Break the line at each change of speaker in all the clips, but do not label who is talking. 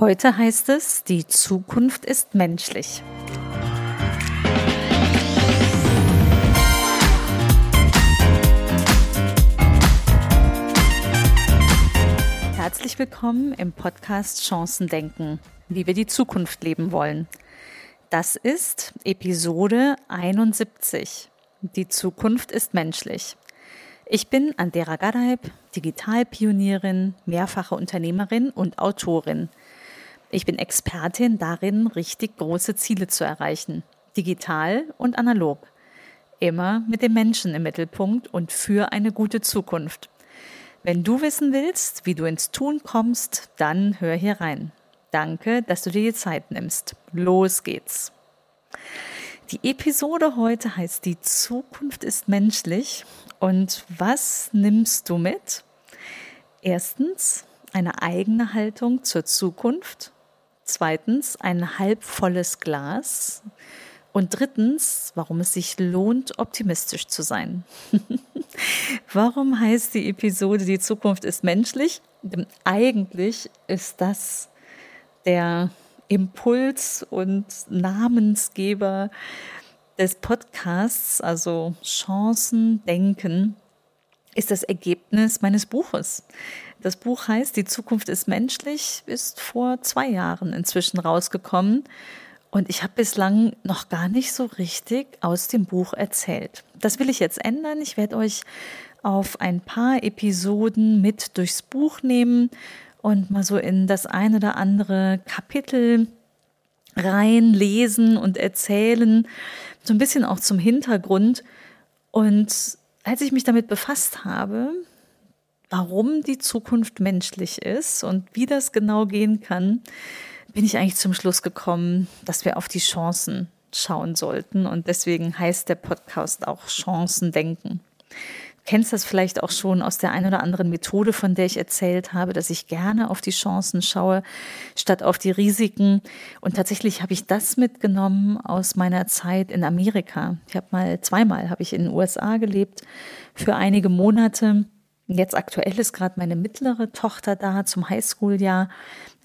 Heute heißt es, die Zukunft ist menschlich. Herzlich willkommen im Podcast Chancen denken, wie wir die Zukunft leben wollen. Das ist Episode 71. Die Zukunft ist menschlich. Ich bin Andera Gadeib, Digitalpionierin, mehrfache Unternehmerin und Autorin. Ich bin Expertin darin, richtig große Ziele zu erreichen, digital und analog. Immer mit dem Menschen im Mittelpunkt und für eine gute Zukunft. Wenn du wissen willst, wie du ins Tun kommst, dann hör hier rein. Danke, dass du dir die Zeit nimmst. Los geht's. Die Episode heute heißt Die Zukunft ist menschlich. Und was nimmst du mit? Erstens eine eigene Haltung zur Zukunft. Zweitens ein halbvolles Glas. Und drittens, warum es sich lohnt, optimistisch zu sein. warum heißt die Episode Die Zukunft ist menschlich? Denn eigentlich ist das der Impuls und Namensgeber des Podcasts, also Chancen denken, ist das Ergebnis meines Buches. Das Buch heißt Die Zukunft ist menschlich, ist vor zwei Jahren inzwischen rausgekommen. Und ich habe bislang noch gar nicht so richtig aus dem Buch erzählt. Das will ich jetzt ändern. Ich werde euch auf ein paar Episoden mit durchs Buch nehmen und mal so in das ein oder andere Kapitel reinlesen und erzählen. So ein bisschen auch zum Hintergrund. Und als ich mich damit befasst habe, warum die Zukunft menschlich ist und wie das genau gehen kann, bin ich eigentlich zum Schluss gekommen, dass wir auf die Chancen schauen sollten. Und deswegen heißt der Podcast auch Chancen denken. Du kennst das vielleicht auch schon aus der ein oder anderen Methode, von der ich erzählt habe, dass ich gerne auf die Chancen schaue, statt auf die Risiken. Und tatsächlich habe ich das mitgenommen aus meiner Zeit in Amerika. Ich habe mal zweimal habe ich in den USA gelebt für einige Monate Jetzt aktuell ist gerade meine mittlere Tochter da zum Highschool-Jahr.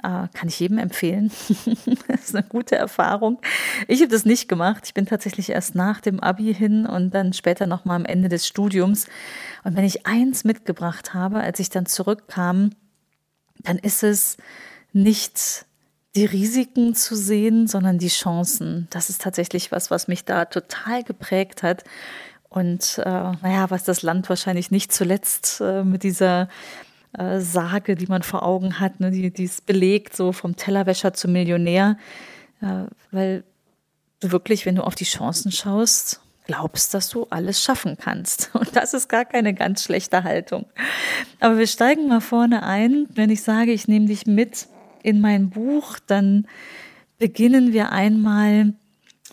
Äh, kann ich jedem empfehlen. das ist eine gute Erfahrung. Ich habe das nicht gemacht. Ich bin tatsächlich erst nach dem Abi hin und dann später nochmal am Ende des Studiums. Und wenn ich eins mitgebracht habe, als ich dann zurückkam, dann ist es nicht die Risiken zu sehen, sondern die Chancen. Das ist tatsächlich was, was mich da total geprägt hat. Und äh, naja, was das Land wahrscheinlich nicht zuletzt äh, mit dieser äh, Sage, die man vor Augen hat, ne, die, die es belegt, so vom Tellerwäscher zum Millionär, äh, weil du wirklich, wenn du auf die Chancen schaust, glaubst, dass du alles schaffen kannst. Und das ist gar keine ganz schlechte Haltung. Aber wir steigen mal vorne ein. Wenn ich sage, ich nehme dich mit in mein Buch, dann beginnen wir einmal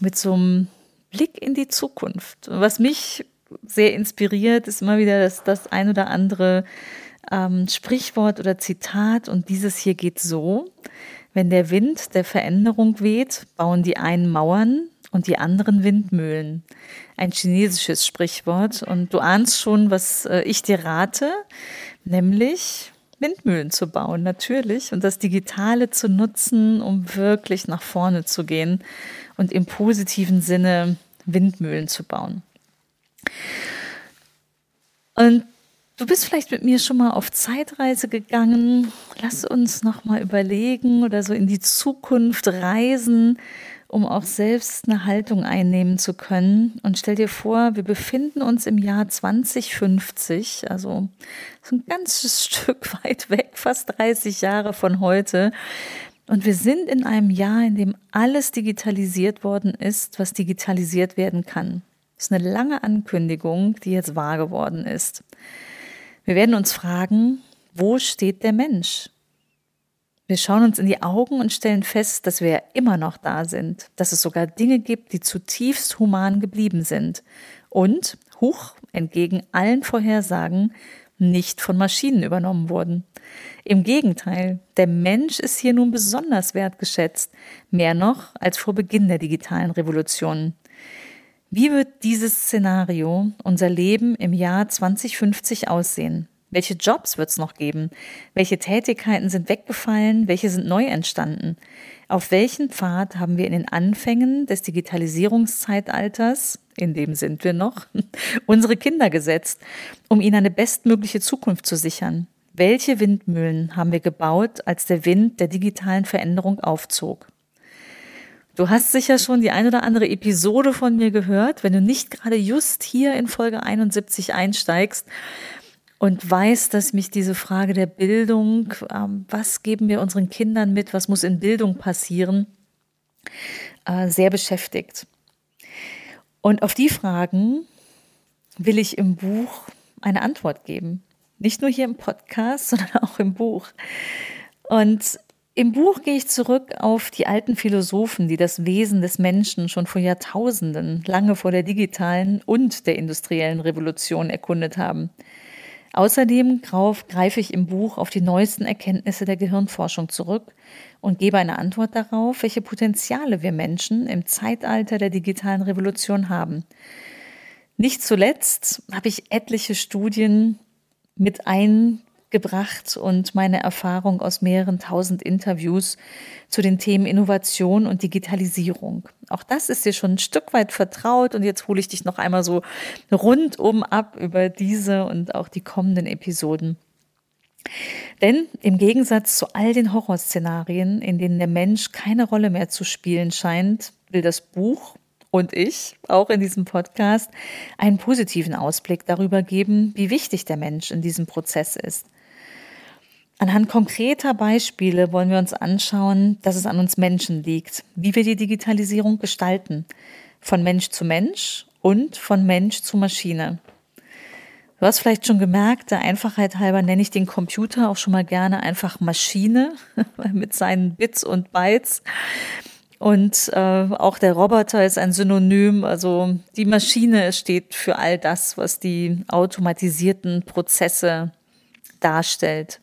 mit so einem Blick in die Zukunft. Was mich sehr inspiriert, ist immer wieder das, das ein oder andere ähm, Sprichwort oder Zitat. Und dieses hier geht so. Wenn der Wind der Veränderung weht, bauen die einen Mauern und die anderen Windmühlen. Ein chinesisches Sprichwort. Und du ahnst schon, was äh, ich dir rate, nämlich Windmühlen zu bauen, natürlich. Und das Digitale zu nutzen, um wirklich nach vorne zu gehen und im positiven Sinne Windmühlen zu bauen. Und du bist vielleicht mit mir schon mal auf Zeitreise gegangen. Lass uns noch mal überlegen oder so in die Zukunft reisen, um auch selbst eine Haltung einnehmen zu können. Und stell dir vor, wir befinden uns im Jahr 2050, also so ein ganzes Stück weit weg, fast 30 Jahre von heute. Und wir sind in einem Jahr, in dem alles digitalisiert worden ist, was digitalisiert werden kann. Das ist eine lange Ankündigung, die jetzt wahr geworden ist. Wir werden uns fragen, wo steht der Mensch? Wir schauen uns in die Augen und stellen fest, dass wir immer noch da sind, dass es sogar Dinge gibt, die zutiefst human geblieben sind und, huch, entgegen allen Vorhersagen, nicht von Maschinen übernommen wurden. Im Gegenteil, der Mensch ist hier nun besonders wertgeschätzt, mehr noch als vor Beginn der digitalen Revolution. Wie wird dieses Szenario unser Leben im Jahr 2050 aussehen? Welche Jobs wird es noch geben? Welche Tätigkeiten sind weggefallen? Welche sind neu entstanden? Auf welchen Pfad haben wir in den Anfängen des Digitalisierungszeitalters, in dem sind wir noch, unsere Kinder gesetzt, um ihnen eine bestmögliche Zukunft zu sichern? Welche Windmühlen haben wir gebaut, als der Wind der digitalen Veränderung aufzog? Du hast sicher schon die ein oder andere Episode von mir gehört, wenn du nicht gerade just hier in Folge 71 einsteigst und weißt, dass mich diese Frage der Bildung, ähm, was geben wir unseren Kindern mit, was muss in Bildung passieren, äh, sehr beschäftigt. Und auf die Fragen will ich im Buch eine Antwort geben. Nicht nur hier im Podcast, sondern auch im Buch. Und im Buch gehe ich zurück auf die alten Philosophen, die das Wesen des Menschen schon vor Jahrtausenden, lange vor der digitalen und der industriellen Revolution erkundet haben. Außerdem greife ich im Buch auf die neuesten Erkenntnisse der Gehirnforschung zurück und gebe eine Antwort darauf, welche Potenziale wir Menschen im Zeitalter der digitalen Revolution haben. Nicht zuletzt habe ich etliche Studien mit ein gebracht und meine Erfahrung aus mehreren tausend Interviews zu den Themen Innovation und Digitalisierung. Auch das ist dir schon ein Stück weit vertraut und jetzt hole ich dich noch einmal so rundum ab über diese und auch die kommenden Episoden. Denn im Gegensatz zu all den Horrorszenarien, in denen der Mensch keine Rolle mehr zu spielen scheint, will das Buch und ich auch in diesem Podcast einen positiven Ausblick darüber geben, wie wichtig der Mensch in diesem Prozess ist. Anhand konkreter Beispiele wollen wir uns anschauen, dass es an uns Menschen liegt, wie wir die Digitalisierung gestalten, von Mensch zu Mensch und von Mensch zu Maschine. Du hast vielleicht schon gemerkt, der Einfachheit halber nenne ich den Computer auch schon mal gerne einfach Maschine mit seinen Bits und Bytes. Und äh, auch der Roboter ist ein Synonym. Also die Maschine steht für all das, was die automatisierten Prozesse darstellt.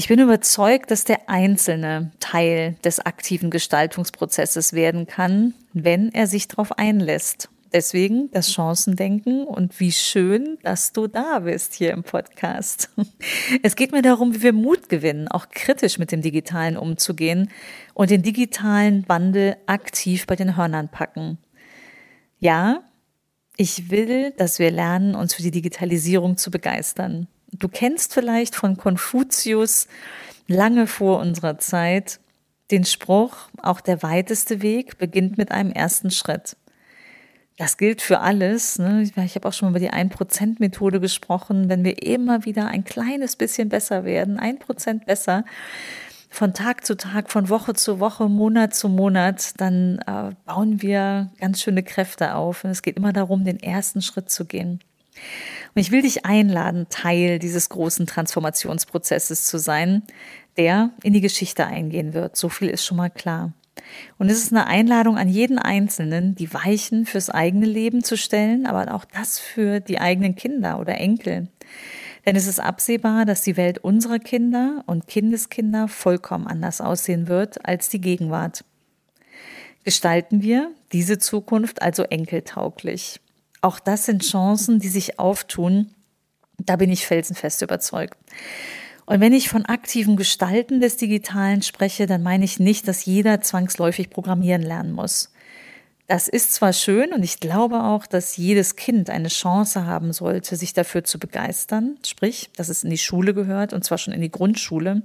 Ich bin überzeugt, dass der Einzelne Teil des aktiven Gestaltungsprozesses werden kann, wenn er sich darauf einlässt. Deswegen das Chancendenken und wie schön, dass du da bist hier im Podcast. Es geht mir darum, wie wir Mut gewinnen, auch kritisch mit dem Digitalen umzugehen und den digitalen Wandel aktiv bei den Hörnern packen. Ja, ich will, dass wir lernen, uns für die Digitalisierung zu begeistern. Du kennst vielleicht von Konfuzius lange vor unserer Zeit den Spruch, auch der weiteste Weg beginnt mit einem ersten Schritt. Das gilt für alles. Ne? Ich habe auch schon über die 1%-Methode gesprochen. Wenn wir immer wieder ein kleines bisschen besser werden, ein Prozent besser, von Tag zu Tag, von Woche zu Woche, Monat zu Monat, dann äh, bauen wir ganz schöne Kräfte auf. Und es geht immer darum, den ersten Schritt zu gehen. Und ich will dich einladen, Teil dieses großen Transformationsprozesses zu sein, der in die Geschichte eingehen wird. So viel ist schon mal klar. Und es ist eine Einladung an jeden Einzelnen, die Weichen fürs eigene Leben zu stellen, aber auch das für die eigenen Kinder oder Enkel. Denn es ist absehbar, dass die Welt unserer Kinder und Kindeskinder vollkommen anders aussehen wird als die Gegenwart. Gestalten wir diese Zukunft also enkeltauglich. Auch das sind Chancen, die sich auftun. Da bin ich felsenfest überzeugt. Und wenn ich von aktivem Gestalten des Digitalen spreche, dann meine ich nicht, dass jeder zwangsläufig programmieren lernen muss. Das ist zwar schön und ich glaube auch, dass jedes Kind eine Chance haben sollte, sich dafür zu begeistern, sprich, dass es in die Schule gehört und zwar schon in die Grundschule.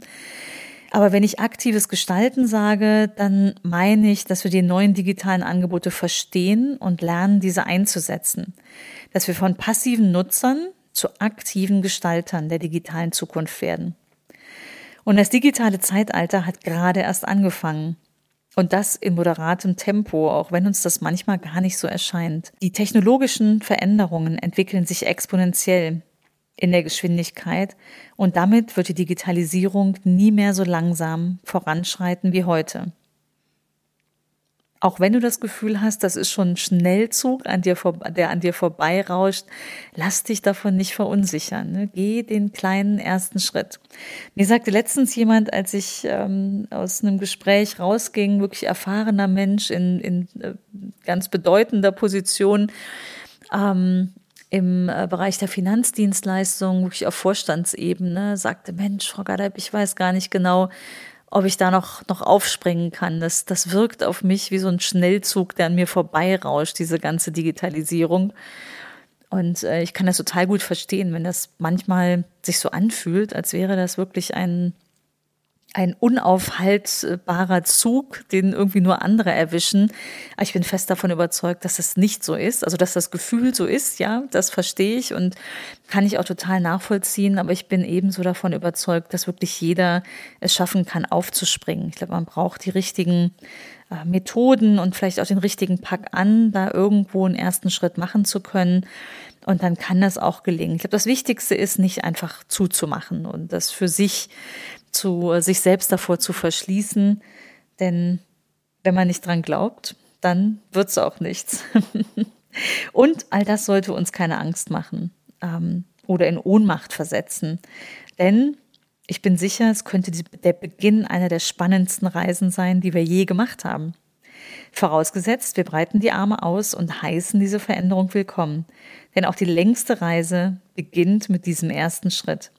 Aber wenn ich aktives Gestalten sage, dann meine ich, dass wir die neuen digitalen Angebote verstehen und lernen, diese einzusetzen. Dass wir von passiven Nutzern zu aktiven Gestaltern der digitalen Zukunft werden. Und das digitale Zeitalter hat gerade erst angefangen. Und das in moderatem Tempo, auch wenn uns das manchmal gar nicht so erscheint. Die technologischen Veränderungen entwickeln sich exponentiell in der Geschwindigkeit und damit wird die Digitalisierung nie mehr so langsam voranschreiten wie heute. Auch wenn du das Gefühl hast, das ist schon ein Schnellzug, an dir der an dir vorbeirauscht, lass dich davon nicht verunsichern. Ne? Geh den kleinen ersten Schritt. Mir sagte letztens jemand, als ich ähm, aus einem Gespräch rausging, wirklich erfahrener Mensch in, in äh, ganz bedeutender Position, ähm, im äh, Bereich der Finanzdienstleistung, wirklich auf Vorstandsebene, sagte, Mensch, Frau Gadeib, ich weiß gar nicht genau, ob ich da noch, noch aufspringen kann. Das, das wirkt auf mich wie so ein Schnellzug, der an mir vorbeirauscht, diese ganze Digitalisierung. Und äh, ich kann das total gut verstehen, wenn das manchmal sich so anfühlt, als wäre das wirklich ein, ein unaufhaltbarer Zug, den irgendwie nur andere erwischen. Ich bin fest davon überzeugt, dass das nicht so ist. Also, dass das Gefühl so ist, ja, das verstehe ich und kann ich auch total nachvollziehen. Aber ich bin ebenso davon überzeugt, dass wirklich jeder es schaffen kann, aufzuspringen. Ich glaube, man braucht die richtigen äh, Methoden und vielleicht auch den richtigen Pack an, da irgendwo einen ersten Schritt machen zu können. Und dann kann das auch gelingen. Ich glaube, das Wichtigste ist, nicht einfach zuzumachen und das für sich zu, sich selbst davor zu verschließen. Denn wenn man nicht dran glaubt, dann wird es auch nichts. und all das sollte uns keine Angst machen ähm, oder in Ohnmacht versetzen. Denn ich bin sicher, es könnte der Beginn einer der spannendsten Reisen sein, die wir je gemacht haben. Vorausgesetzt, wir breiten die Arme aus und heißen diese Veränderung willkommen. Denn auch die längste Reise beginnt mit diesem ersten Schritt.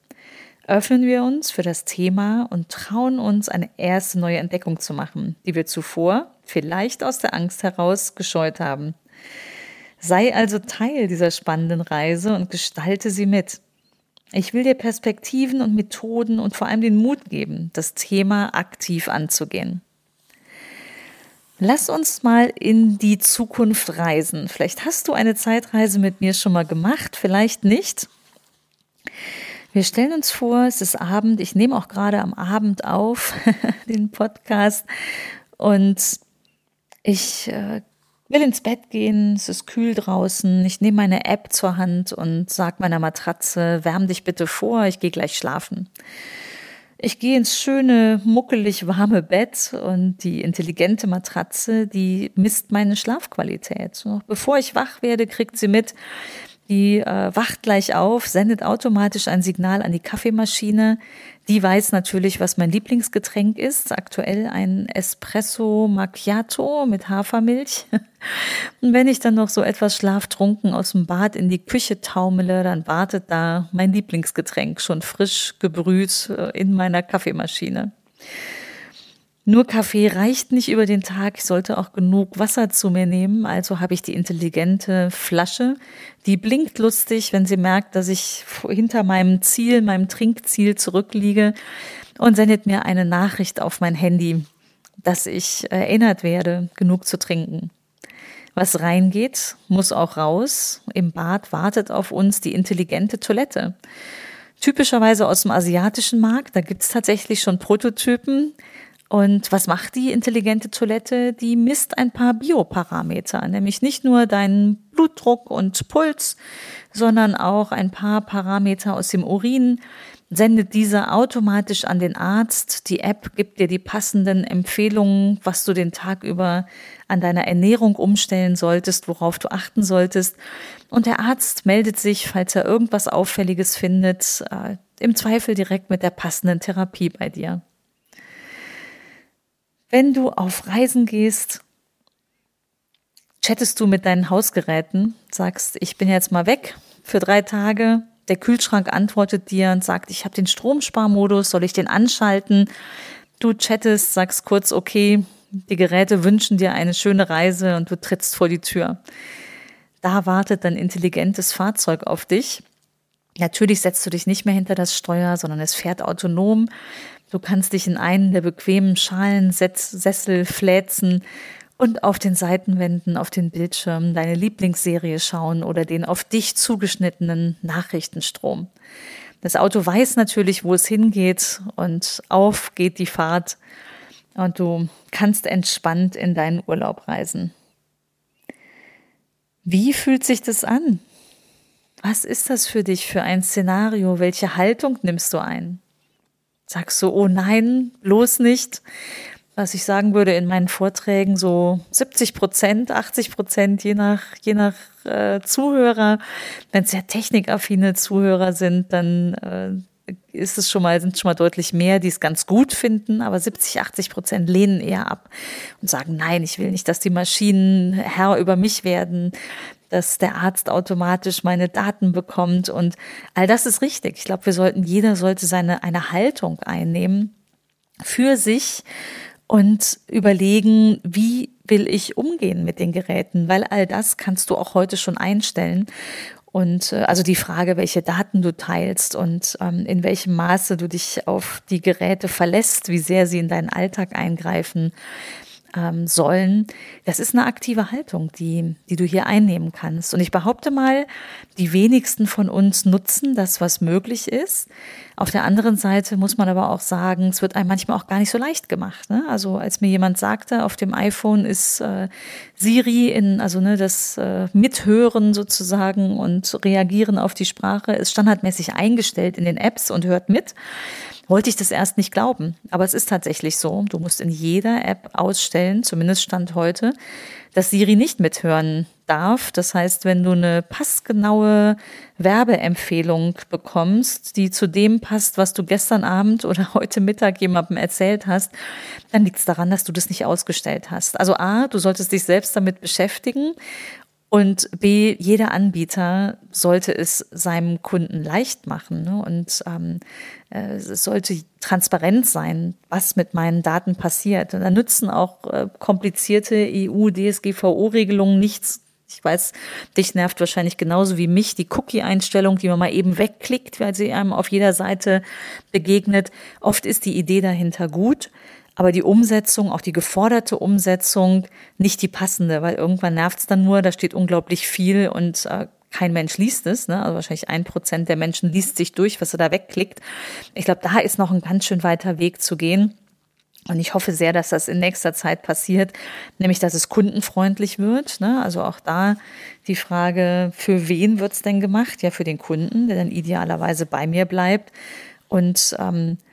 Öffnen wir uns für das Thema und trauen uns, eine erste neue Entdeckung zu machen, die wir zuvor vielleicht aus der Angst heraus gescheut haben. Sei also Teil dieser spannenden Reise und gestalte sie mit. Ich will dir Perspektiven und Methoden und vor allem den Mut geben, das Thema aktiv anzugehen. Lass uns mal in die Zukunft reisen. Vielleicht hast du eine Zeitreise mit mir schon mal gemacht, vielleicht nicht. Wir stellen uns vor, es ist Abend, ich nehme auch gerade am Abend auf den Podcast. Und ich äh, will ins Bett gehen, es ist kühl draußen, ich nehme meine App zur Hand und sage meiner Matratze, wärm dich bitte vor, ich gehe gleich schlafen. Ich gehe ins schöne, muckelig warme Bett und die intelligente Matratze, die misst meine Schlafqualität. Noch bevor ich wach werde, kriegt sie mit, die äh, wacht gleich auf, sendet automatisch ein Signal an die Kaffeemaschine. Die weiß natürlich, was mein Lieblingsgetränk ist. Aktuell ein Espresso Macchiato mit Hafermilch. Und wenn ich dann noch so etwas schlaftrunken aus dem Bad in die Küche taumele, dann wartet da mein Lieblingsgetränk schon frisch gebrüht äh, in meiner Kaffeemaschine. Nur Kaffee reicht nicht über den Tag. Ich sollte auch genug Wasser zu mir nehmen. Also habe ich die intelligente Flasche. Die blinkt lustig, wenn sie merkt, dass ich hinter meinem Ziel, meinem Trinkziel zurückliege und sendet mir eine Nachricht auf mein Handy, dass ich erinnert werde, genug zu trinken. Was reingeht, muss auch raus. Im Bad wartet auf uns die intelligente Toilette. Typischerweise aus dem asiatischen Markt, da gibt's tatsächlich schon Prototypen. Und was macht die intelligente Toilette? Die misst ein paar Bioparameter, nämlich nicht nur deinen Blutdruck und Puls, sondern auch ein paar Parameter aus dem Urin, sendet diese automatisch an den Arzt. Die App gibt dir die passenden Empfehlungen, was du den Tag über an deiner Ernährung umstellen solltest, worauf du achten solltest. Und der Arzt meldet sich, falls er irgendwas Auffälliges findet, äh, im Zweifel direkt mit der passenden Therapie bei dir. Wenn du auf Reisen gehst, chattest du mit deinen Hausgeräten, sagst, ich bin jetzt mal weg für drei Tage. Der Kühlschrank antwortet dir und sagt, ich habe den Stromsparmodus, soll ich den anschalten? Du chattest, sagst kurz, okay, die Geräte wünschen dir eine schöne Reise und du trittst vor die Tür. Da wartet ein intelligentes Fahrzeug auf dich. Natürlich setzt du dich nicht mehr hinter das Steuer, sondern es fährt autonom. Du kannst dich in einen der bequemen Schalen, Sessel fläzen und auf den Seitenwänden, auf den Bildschirmen deine Lieblingsserie schauen oder den auf dich zugeschnittenen Nachrichtenstrom. Das Auto weiß natürlich, wo es hingeht und auf geht die Fahrt und du kannst entspannt in deinen Urlaub reisen. Wie fühlt sich das an? Was ist das für dich für ein Szenario? Welche Haltung nimmst du ein? Sagst du, oh nein, bloß nicht. Was ich sagen würde in meinen Vorträgen, so 70 Prozent, 80 Prozent, je nach, je nach äh, Zuhörer. Wenn es sehr technikaffine Zuhörer sind, dann äh, ist es schon mal, sind schon mal deutlich mehr, die es ganz gut finden, aber 70, 80 Prozent lehnen eher ab und sagen, nein, ich will nicht, dass die Maschinen Herr über mich werden. Dass der Arzt automatisch meine Daten bekommt und all das ist richtig. Ich glaube, wir sollten, jeder sollte seine, eine Haltung einnehmen für sich und überlegen, wie will ich umgehen mit den Geräten, weil all das kannst du auch heute schon einstellen. Und äh, also die Frage, welche Daten du teilst und ähm, in welchem Maße du dich auf die Geräte verlässt, wie sehr sie in deinen Alltag eingreifen, ähm, sollen, das ist eine aktive Haltung, die, die du hier einnehmen kannst. Und ich behaupte mal, die wenigsten von uns nutzen das, was möglich ist. Auf der anderen Seite muss man aber auch sagen, es wird einem manchmal auch gar nicht so leicht gemacht. Ne? Also als mir jemand sagte, auf dem iPhone ist äh, Siri in, also ne, das äh, Mithören sozusagen und Reagieren auf die Sprache ist standardmäßig eingestellt in den Apps und hört mit wollte ich das erst nicht glauben. Aber es ist tatsächlich so. Du musst in jeder App ausstellen, zumindest Stand heute, dass Siri nicht mithören darf. Das heißt, wenn du eine passgenaue Werbeempfehlung bekommst, die zu dem passt, was du gestern Abend oder heute Mittag jemandem erzählt hast, dann liegt es daran, dass du das nicht ausgestellt hast. Also A, du solltest dich selbst damit beschäftigen und B, jeder Anbieter sollte es seinem Kunden leicht machen. Ne? Und ähm, äh, es sollte transparent sein, was mit meinen Daten passiert. Und da nützen auch äh, komplizierte EU-DSGVO-Regelungen nichts. Ich weiß, dich nervt wahrscheinlich genauso wie mich die Cookie-Einstellung, die man mal eben wegklickt, weil sie einem auf jeder Seite begegnet. Oft ist die Idee dahinter gut aber die Umsetzung, auch die geforderte Umsetzung, nicht die passende, weil irgendwann nervt es dann nur, da steht unglaublich viel und äh, kein Mensch liest es, ne? also wahrscheinlich ein Prozent der Menschen liest sich durch, was er da wegklickt. Ich glaube, da ist noch ein ganz schön weiter Weg zu gehen. Und ich hoffe sehr, dass das in nächster Zeit passiert, nämlich dass es kundenfreundlich wird. Ne? Also auch da die Frage, für wen wird's denn gemacht? Ja, für den Kunden, der dann idealerweise bei mir bleibt. Und ähm, äh,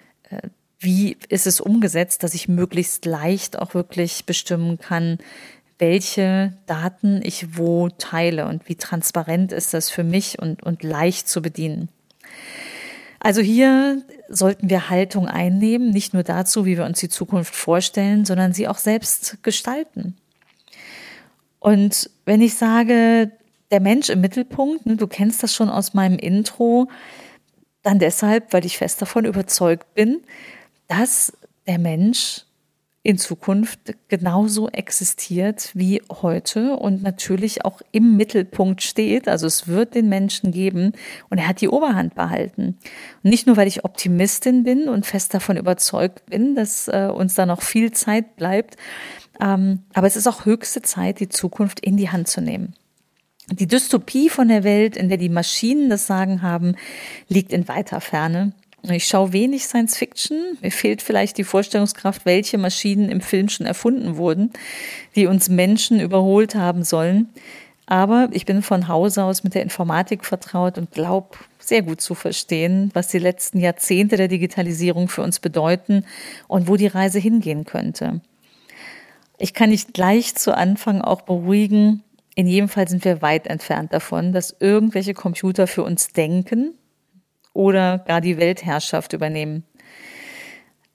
wie ist es umgesetzt, dass ich möglichst leicht auch wirklich bestimmen kann, welche Daten ich wo teile und wie transparent ist das für mich und, und leicht zu bedienen. Also hier sollten wir Haltung einnehmen, nicht nur dazu, wie wir uns die Zukunft vorstellen, sondern sie auch selbst gestalten. Und wenn ich sage, der Mensch im Mittelpunkt, ne, du kennst das schon aus meinem Intro, dann deshalb, weil ich fest davon überzeugt bin, dass der Mensch in Zukunft genauso existiert wie heute und natürlich auch im Mittelpunkt steht. Also es wird den Menschen geben und er hat die Oberhand behalten. Und nicht nur, weil ich Optimistin bin und fest davon überzeugt bin, dass äh, uns da noch viel Zeit bleibt, ähm, aber es ist auch höchste Zeit, die Zukunft in die Hand zu nehmen. Die Dystopie von der Welt, in der die Maschinen das Sagen haben, liegt in weiter Ferne. Ich schaue wenig Science Fiction. Mir fehlt vielleicht die Vorstellungskraft, welche Maschinen im Film schon erfunden wurden, die uns Menschen überholt haben sollen. Aber ich bin von Hause aus mit der Informatik vertraut und glaube sehr gut zu verstehen, was die letzten Jahrzehnte der Digitalisierung für uns bedeuten und wo die Reise hingehen könnte. Ich kann nicht gleich zu Anfang auch beruhigen, in jedem Fall sind wir weit entfernt davon, dass irgendwelche Computer für uns denken oder gar die Weltherrschaft übernehmen.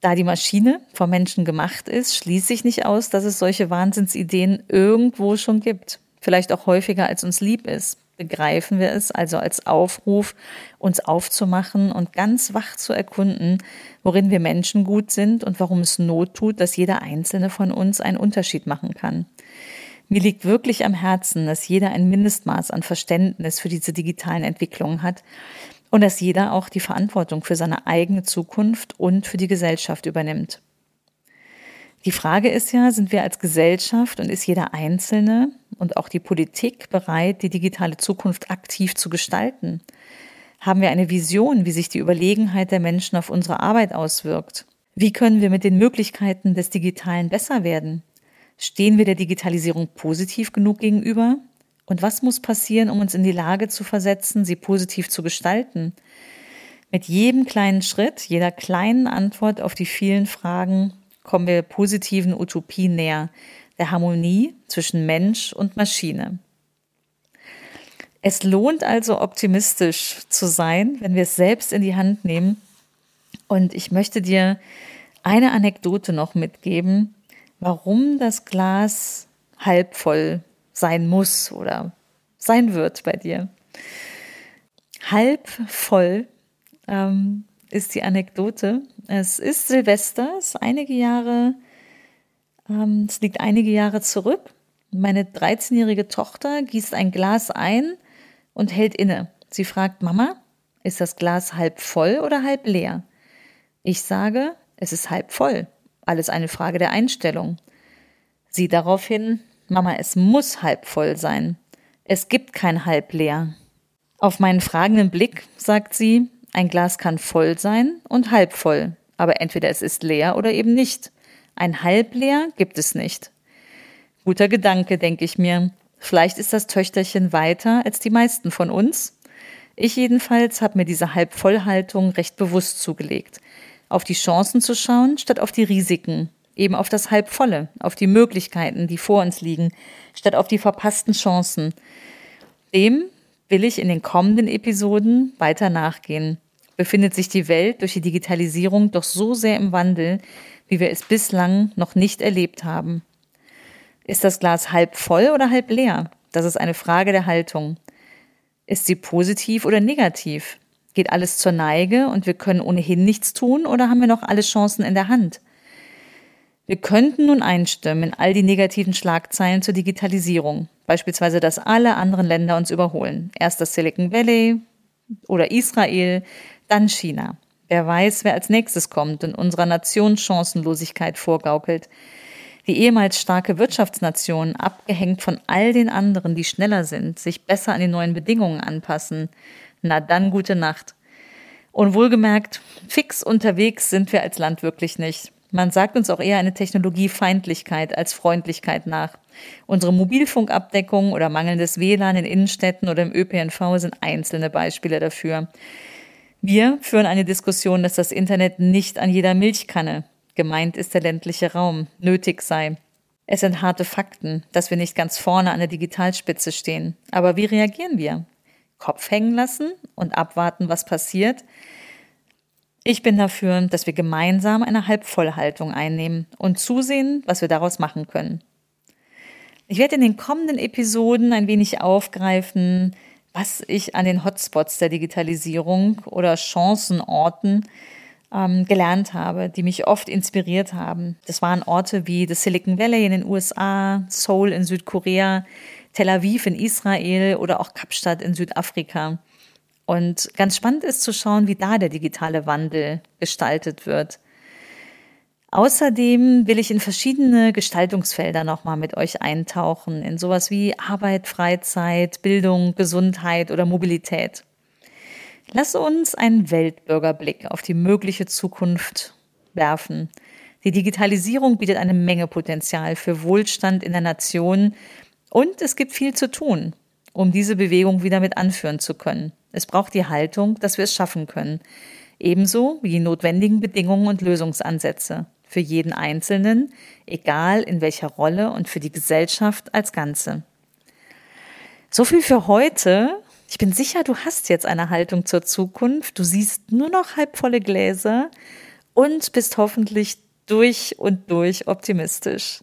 Da die Maschine vom Menschen gemacht ist, schließe ich nicht aus, dass es solche Wahnsinnsideen irgendwo schon gibt. Vielleicht auch häufiger, als uns lieb ist. Begreifen wir es also als Aufruf, uns aufzumachen und ganz wach zu erkunden, worin wir Menschen gut sind und warum es Not tut, dass jeder einzelne von uns einen Unterschied machen kann. Mir liegt wirklich am Herzen, dass jeder ein Mindestmaß an Verständnis für diese digitalen Entwicklungen hat und dass jeder auch die Verantwortung für seine eigene Zukunft und für die Gesellschaft übernimmt. Die Frage ist ja, sind wir als Gesellschaft und ist jeder Einzelne und auch die Politik bereit, die digitale Zukunft aktiv zu gestalten? Haben wir eine Vision, wie sich die Überlegenheit der Menschen auf unsere Arbeit auswirkt? Wie können wir mit den Möglichkeiten des Digitalen besser werden? Stehen wir der Digitalisierung positiv genug gegenüber? Und was muss passieren, um uns in die Lage zu versetzen, sie positiv zu gestalten? Mit jedem kleinen Schritt, jeder kleinen Antwort auf die vielen Fragen kommen wir positiven Utopien näher, der Harmonie zwischen Mensch und Maschine. Es lohnt also optimistisch zu sein, wenn wir es selbst in die Hand nehmen. Und ich möchte dir eine Anekdote noch mitgeben, warum das Glas halb voll sein muss oder sein wird bei dir. Halb voll ähm, ist die Anekdote. Es ist Silvester, es einige Jahre, ähm, es liegt einige Jahre zurück. Meine 13-jährige Tochter gießt ein Glas ein und hält inne. Sie fragt, Mama, ist das Glas halb voll oder halb leer? Ich sage, es ist halb voll. Alles eine Frage der Einstellung. Sie daraufhin, Mama, es muss halb voll sein. Es gibt kein halb leer. Auf meinen fragenden Blick sagt sie, ein Glas kann voll sein und halb voll, aber entweder es ist leer oder eben nicht. Ein halb leer gibt es nicht. Guter Gedanke, denke ich mir. Vielleicht ist das Töchterchen weiter als die meisten von uns. Ich jedenfalls habe mir diese Halbvollhaltung recht bewusst zugelegt. Auf die Chancen zu schauen, statt auf die Risiken. Eben auf das Halbvolle, auf die Möglichkeiten, die vor uns liegen, statt auf die verpassten Chancen. Dem will ich in den kommenden Episoden weiter nachgehen. Befindet sich die Welt durch die Digitalisierung doch so sehr im Wandel, wie wir es bislang noch nicht erlebt haben. Ist das Glas halb voll oder halb leer? Das ist eine Frage der Haltung. Ist sie positiv oder negativ? Geht alles zur Neige und wir können ohnehin nichts tun oder haben wir noch alle Chancen in der Hand? Wir könnten nun einstimmen in all die negativen Schlagzeilen zur Digitalisierung, beispielsweise, dass alle anderen Länder uns überholen. Erst das Silicon Valley oder Israel, dann China. Wer weiß, wer als nächstes kommt und unserer Nation Chancenlosigkeit vorgaukelt die ehemals starke Wirtschaftsnation, abgehängt von all den anderen, die schneller sind, sich besser an die neuen Bedingungen anpassen, na dann gute Nacht. Und wohlgemerkt, fix unterwegs sind wir als Land wirklich nicht. Man sagt uns auch eher eine Technologiefeindlichkeit als Freundlichkeit nach. Unsere Mobilfunkabdeckung oder mangelndes WLAN in Innenstädten oder im ÖPNV sind einzelne Beispiele dafür. Wir führen eine Diskussion, dass das Internet nicht an jeder Milchkanne gemeint ist der ländliche Raum, nötig sei. Es sind harte Fakten, dass wir nicht ganz vorne an der Digitalspitze stehen. Aber wie reagieren wir? Kopf hängen lassen und abwarten, was passiert? Ich bin dafür, dass wir gemeinsam eine Halbvollhaltung einnehmen und zusehen, was wir daraus machen können. Ich werde in den kommenden Episoden ein wenig aufgreifen, was ich an den Hotspots der Digitalisierung oder Chancenorten ähm, gelernt habe, die mich oft inspiriert haben. Das waren Orte wie das Silicon Valley in den USA, Seoul in Südkorea, Tel Aviv in Israel oder auch Kapstadt in Südafrika. Und ganz spannend ist zu schauen, wie da der digitale Wandel gestaltet wird. Außerdem will ich in verschiedene Gestaltungsfelder nochmal mit euch eintauchen, in sowas wie Arbeit, Freizeit, Bildung, Gesundheit oder Mobilität. Lass uns einen Weltbürgerblick auf die mögliche Zukunft werfen. Die Digitalisierung bietet eine Menge Potenzial für Wohlstand in der Nation und es gibt viel zu tun, um diese Bewegung wieder mit anführen zu können. Es braucht die Haltung, dass wir es schaffen können, ebenso wie die notwendigen Bedingungen und Lösungsansätze für jeden Einzelnen, egal in welcher Rolle und für die Gesellschaft als Ganze. So viel für heute. Ich bin sicher, du hast jetzt eine Haltung zur Zukunft. Du siehst nur noch halbvolle Gläser und bist hoffentlich durch und durch optimistisch.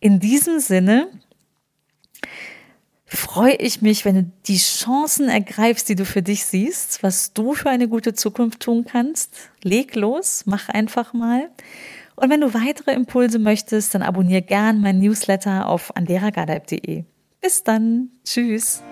In diesem Sinne freue ich mich, wenn du die Chancen ergreifst, die du für dich siehst, was du für eine gute Zukunft tun kannst. Leg los, mach einfach mal. Und wenn du weitere Impulse möchtest, dann abonniere gern mein Newsletter auf anderagadaib.de. Bis dann. Tschüss.